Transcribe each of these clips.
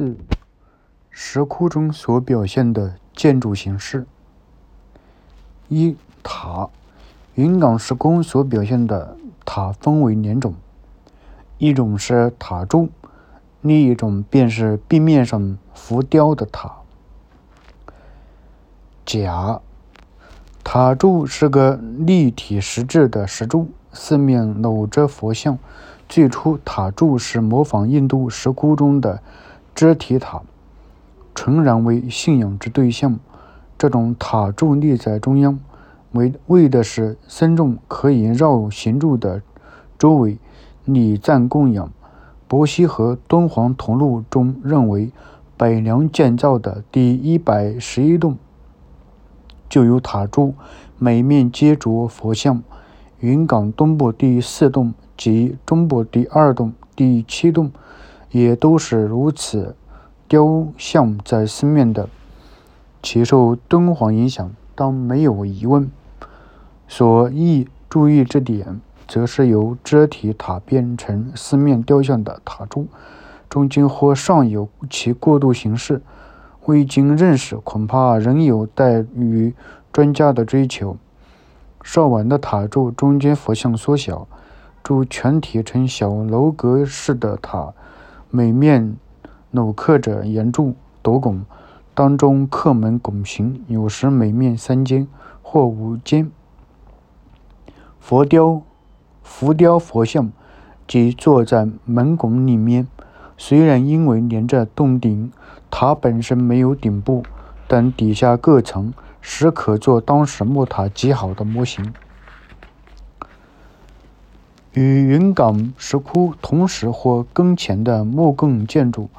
四石窟中所表现的建筑形式。一塔，云冈石窟所表现的塔分为两种，一种是塔柱，另一种便是壁面上浮雕的塔。甲，塔柱是个立体石质的石柱，四面搂着佛像。最初，塔柱是模仿印度石窟中的遮提塔，纯然为信仰之对象。这种塔柱立在中央，为为的是僧众可以绕行柱的周围礼赞供养。伯希和《敦煌图录》中认为，北梁建造的第一百十一栋就有塔柱，每面皆着佛像。云冈东部第四栋。及中部第二栋、第七栋，也都是如此，雕像在四面的，其受敦煌影响，当没有疑问。所宜注意之点，则是由遮体塔变成四面雕像的塔柱，中间或尚有其过渡形式，未经认识，恐怕仍有待于专家的追求。稍晚的塔柱中间佛像缩小。柱全体呈小楼阁式的塔，每面镂刻着圆柱斗拱，当中刻门拱形，有时每面三间或五间。佛雕、浮雕佛像即坐在门拱里面。虽然因为连着洞顶，塔本身没有顶部，但底下各层实可做当时木塔极好的模型。与云冈石窟同时或更前的木构建筑，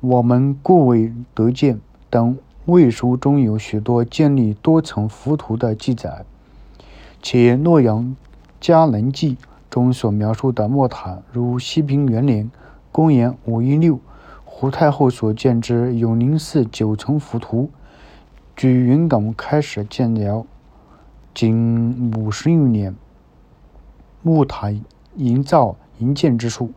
我们故未得见，但魏书中有许多建立多层浮屠的记载，且《洛阳伽蓝记》中所描述的木塔，如西平元年（公元 516） 胡太后所建之永宁寺九层浮屠，距云冈开始建了仅五十余年。木塔营造营建之术，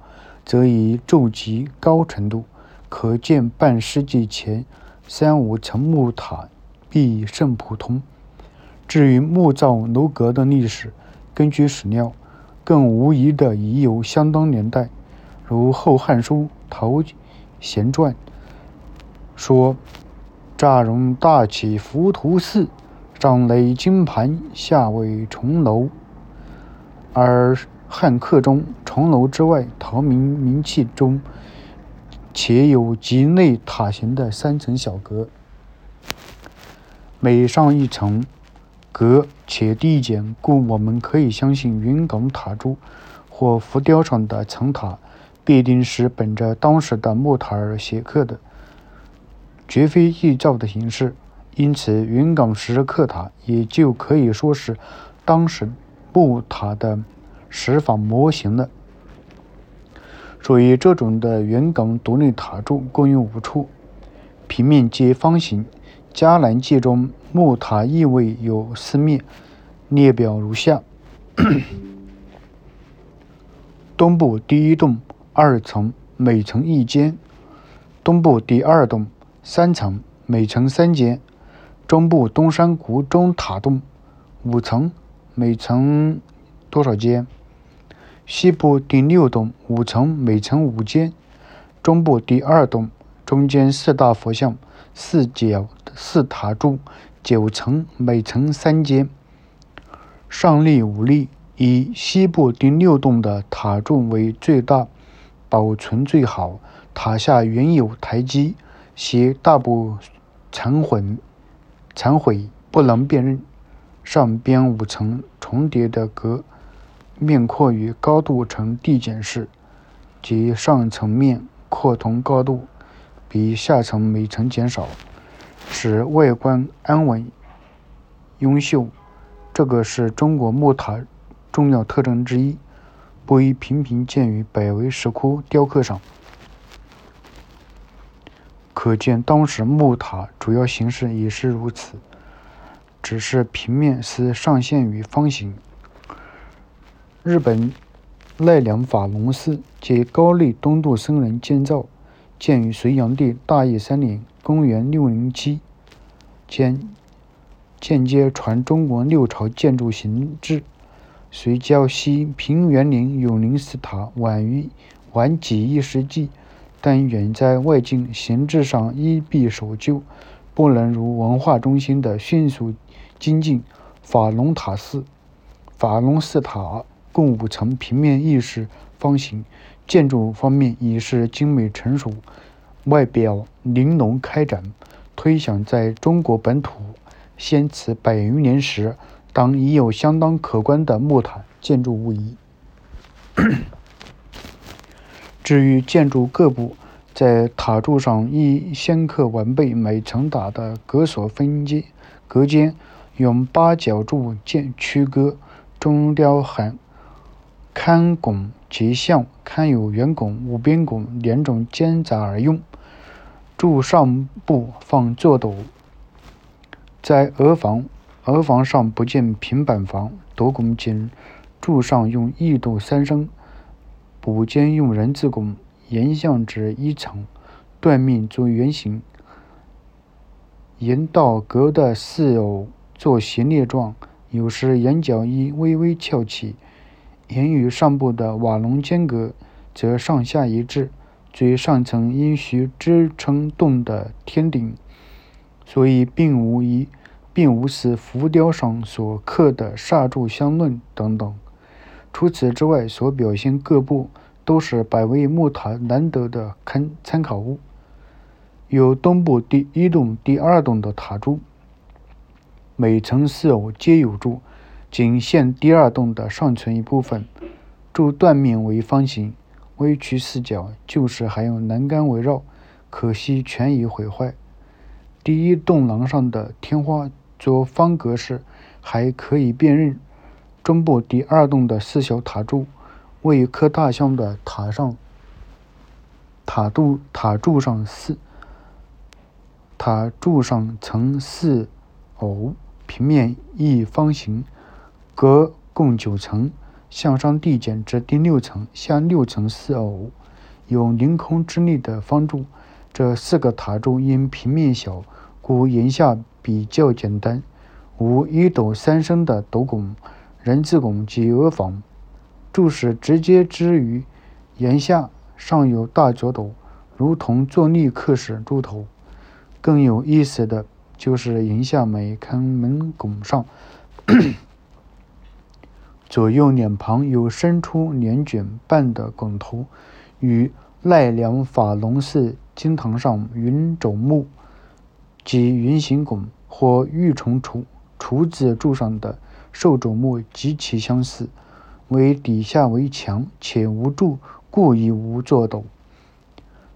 则已骤极高程度，可见半世纪前三五层木塔必甚普通。至于木造楼阁的历史，根据史料，更无疑的已有相当年代。如《后汉书·陶贤传》说：“乍容大起浮屠寺，上垒金盘，下为重楼。”而汉刻中重楼之外，陶明明器中，且有极内塔形的三层小阁，每上一层阁且递减，故我们可以相信云冈塔柱或浮雕上的层塔必定是本着当时的木塔而写刻的，绝非臆造的形式。因此，云冈石刻塔也就可以说是当时。木塔的石仿模型了。属于这种的圆拱独立塔柱共有五处，平面皆方形。迦南界中木塔亦位有四面，列表如下：东部第一栋二层，每层一间；东部第二栋三层，每层三间；中部东山谷中塔栋五层。每层多少间？西部第六栋五层，每层五间。中部第二栋中间四大佛像，四角四塔柱，九层，每层三间。上立五立，以西部第六栋的塔柱为最大，保存最好。塔下原有台基，其大部残毁，残毁不能辨认。上边五层重叠的阁面阔与高度呈递减式，即上层面阔同高度比下层每层减少，使外观安稳优秀。这个是中国木塔重要特征之一，不宜频频见于北魏石窟雕刻上。可见当时木塔主要形式也是如此。只是平面是上限于方形。日本奈良法隆寺及高丽东渡僧人建造，建于隋炀帝大业三年（公元 607），间间接传中国六朝建筑形制。隋郊西平原陵永宁寺塔晚于晚几一世纪，但远在外境形制上依壁守旧，不能如文化中心的迅速精进。法隆塔寺，法隆寺塔共五层，平面亦是方形。建筑方面已是精美成熟，外表玲珑开展。推想在中国本土先此百余年时，当已有相当可观的木塔建筑物矣。至于建筑各部，在塔柱上亦先刻完备每层塔的隔所分间隔间，用八角柱建区隔，中雕含龛拱。结像堪有圆拱、五边拱两种间杂而用。柱上部放坐斗。在额房，额房上不见平板房，斗拱仅柱上用一斗三升，补间用人字拱，沿向至一层，断面作圆形，沿道隔的四偶作斜列状，有时眼角亦微微翘起。沿与上部的瓦龙间隔，则上下一致。最上层因需支撑洞的天顶，所以并无一，并无似浮雕上所刻的刹柱相论等等。除此之外，所表现各部都是百位木塔难得的参参考物。有东部第一栋、第二栋的塔柱，每层四偶皆有柱。仅现第二栋的上层一部分，柱断面为方形，微曲四角，旧时还用栏杆围绕，可惜全已毁坏。第一栋廊上的天花作方格式，还可以辨认。中部第二栋的四小塔柱，为刻大象的塔上，塔柱塔柱上四塔柱上层四偶，平面一方形。隔共九层，向上递减至第六层，下六层四偶，有凌空之力的方柱。这四个塔柱因平面小，故檐下比较简单，无一斗三升的斗拱、人字拱及额房。柱石直接支于檐下，上有大角斗，如同坐立刻石柱头。更有意思的就是檐下每龛门拱上。左右两旁有伸出两卷半的拱头，与奈良法隆寺金堂上云帚木及云形拱或玉虫厨厨子柱上的兽帚木极其相似，为底下为墙且无柱，故亦无坐斗。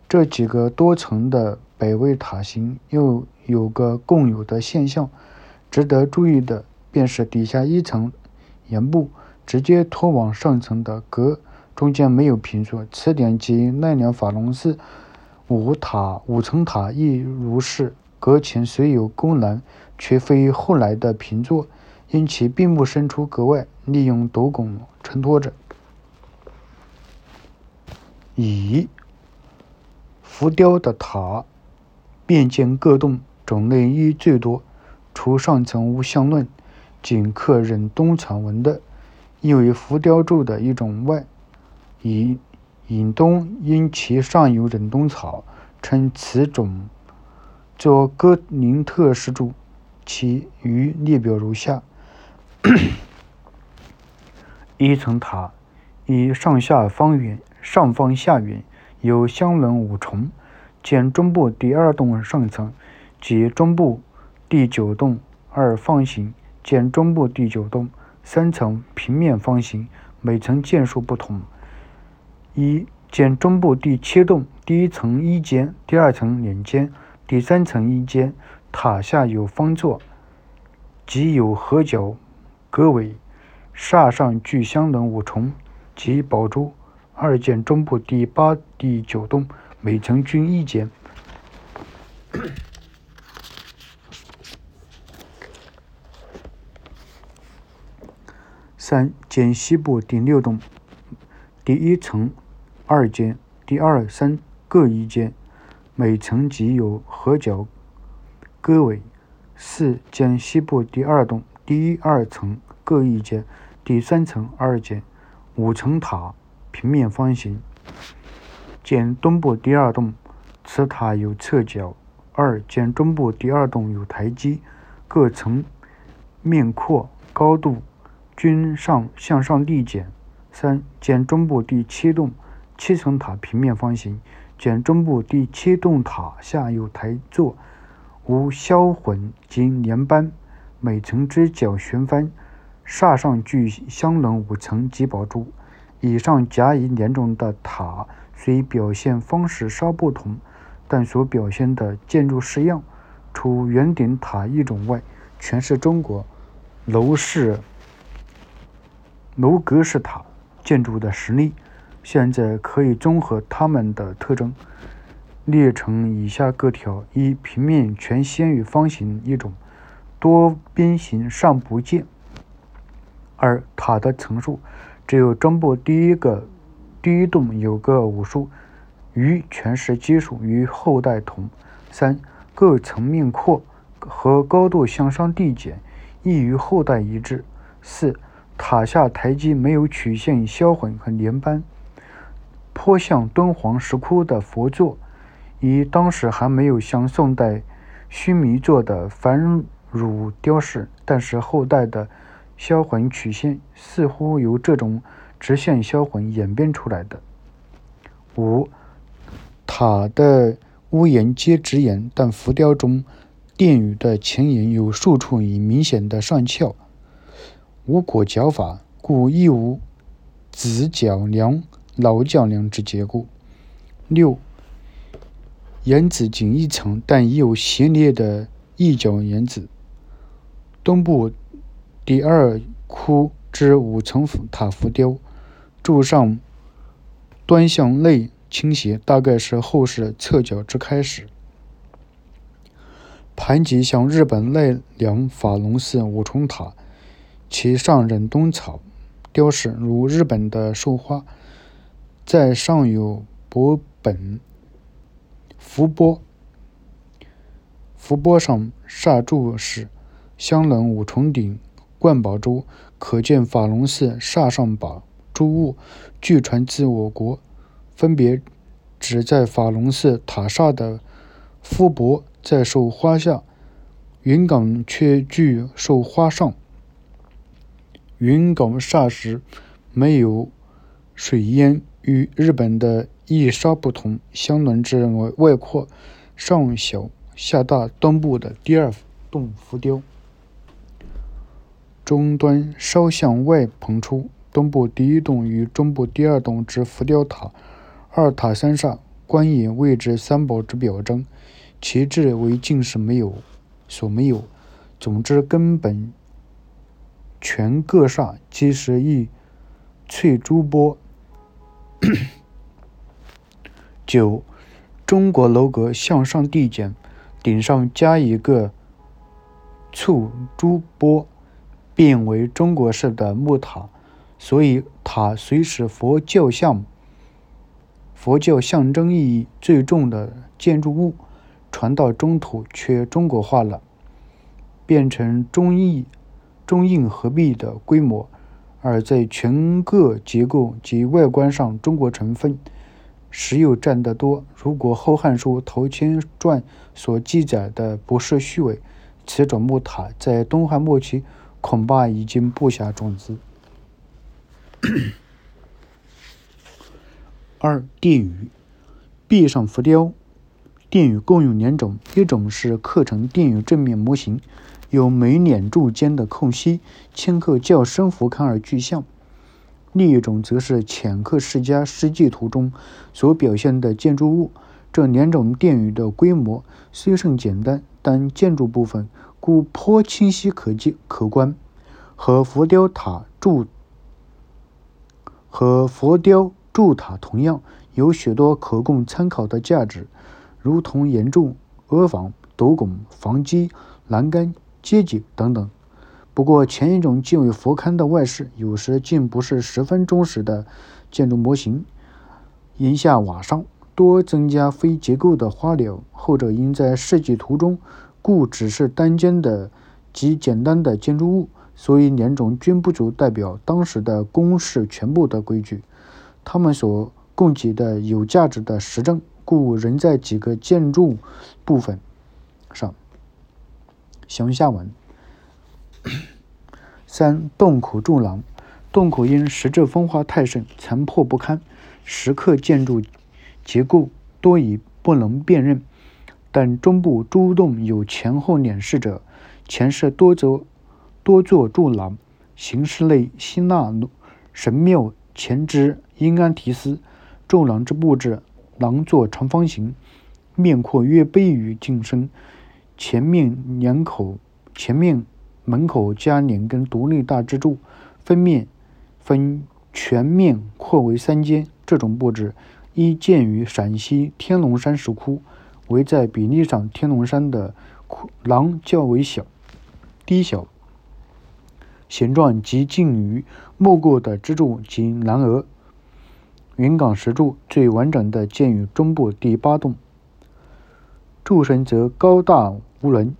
这几个多层的北魏塔形又有个共有的现象，值得注意的便是底下一层檐部。直接拖往上层的阁，中间没有平座。此点及奈良法隆寺五塔五层塔亦如是。阁前虽有宫栏，却非后来的平座，因其并不伸出阁外，利用斗拱承托着。乙浮雕的塔，便见各洞种类亦最多，除上层无相论，仅刻忍冬草纹的。亦为浮雕柱的一种外，以引东因其上有忍冬草，称此种作哥林特式柱。其余列表如下：一层塔，以上下方圆，上方下圆，有相轮五重。见中部第二栋上层，即中部第九栋二方形。见中部第九栋。三层平面方形，每层建数不同。一见中部第七栋，第一层一间，第二层两间，第三层一间。塔下有方座，即有合角阁尾，煞上具香轮五重及宝珠。二见中部第八、第九栋，每层均一间。三见西部第六栋，第一层二间，第二、三各一间。每层即有合角戈尾。四、建西部第二栋，第一、二层各一间，第三层二间。五层塔，平面方形。建东部第二栋，此塔有侧角。二、建中部第二栋有台基，各层面阔、高度均上向上递减。三、建中部第七栋，七层塔平面方形。建中部第七栋塔下有台座，无销魂及连班，每层之角旋翻，煞上具相棱五层及宝珠。以上甲乙两种的塔虽表现方式稍不同，但所表现的建筑式样，除圆顶塔一种外，全是中国楼式楼阁式塔。建筑的实例，现在可以综合它们的特征，列成以下各条：一、平面全先于方形一种，多边形尚不见；二、塔的层数，只有中部第一个第一栋有个五数，余全是奇数，与后代同；三、各层面阔和高度向上递减，亦与后代一致；四、塔下台基没有曲线销魂和连斑，颇像敦煌石窟的佛座，以当时还没有像宋代须弥座的繁缛雕饰，但是后代的销魂曲线似乎有这种直线销魂演变出来的。五，塔的屋檐皆直檐，但浮雕中殿宇的前檐有数处已明显的上翘。无裹角法，故亦无子角梁、老角梁之结构。六，檐子仅一层，但已有斜列的一角檐子。东部第二窟之五层塔浮雕，柱上端向内倾斜，大概是后世侧角之开始。盘脊像日本奈良法隆寺五重塔。其上忍冬草雕饰，如日本的寿花，在上有薄本浮波，浮波上刹柱是香冷五重顶冠宝珠，可见法隆寺刹上宝诸物，据传自我国，分别指在法隆寺塔刹的浮波在寿花下，云冈却具寿花上。云冈霎时没有水烟，与日本的一稍不同。香轮之外外扩，上小下大。东部的第二栋浮雕，中端稍向外膨出。东部第一栋与中部第二栋之浮雕塔，二塔三煞，观也谓之三宝之表征，其质为进士没有所没有。总之，根本。全各煞，皆是一翠珠波。九，中国楼阁向上递减，顶上加一个簇珠波，变为中国式的木塔。所以塔虽是佛教像、佛教象征意义最重的建筑物，传到中土却中国化了，变成中意。中印合璧的规模，而在全个结构及外观上，中国成分实又占得多。如果《后汉书·陶谦传》所记载的不是虚伪，此种木塔在东汉末期恐怕已经布下种子。二、殿宇壁上浮雕，殿宇共有两种，一种是刻成殿宇正面模型。有每两柱间的空隙，顷刻较深俯瞰而具象；另一种则是浅刻世家实际图中所表现的建筑物。这两种殿宇的规模虽甚简单，但建筑部分故颇清晰可见可观，和浮雕塔柱和佛雕柱塔同样，有许多可供参考的价值，如同檐柱、阿房、斗拱、房基、栏杆。阶级等等。不过前一种既为佛龛的外饰，有时竟不是十分忠实的建筑模型。檐下瓦上多增加非结构的花鸟，后者因在设计图中，故只是单间的极简单的建筑物，所以两种均不足代表当时的宫室全部的规矩。他们所供给的有价值的实证，故仍在几个建筑部分上。详下文。三洞口柱廊，洞口因石质风化太甚，残破不堪，石刻建筑。结构多已不能辨认，但中部诸洞有前后两室者，前室多则多座柱廊，形式类希腊神庙前之阴安提斯。柱廊之布置，廊作长方形，面阔约背于进深，前面两口前面门口加两根独立大支柱，分面分全面扩为三间。这种布置。一建于陕西天龙山石窟，为在比例上天龙山的廊较为小、低小，形状极近于没过的支柱及南额。云冈石柱最完整的建于中部第八洞，柱身则高大无伦，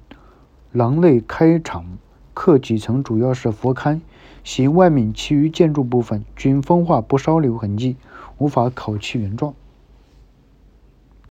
廊内开敞，刻几层主要是佛龛，其外面其余建筑部分均风化不烧留痕迹。无法考其原状。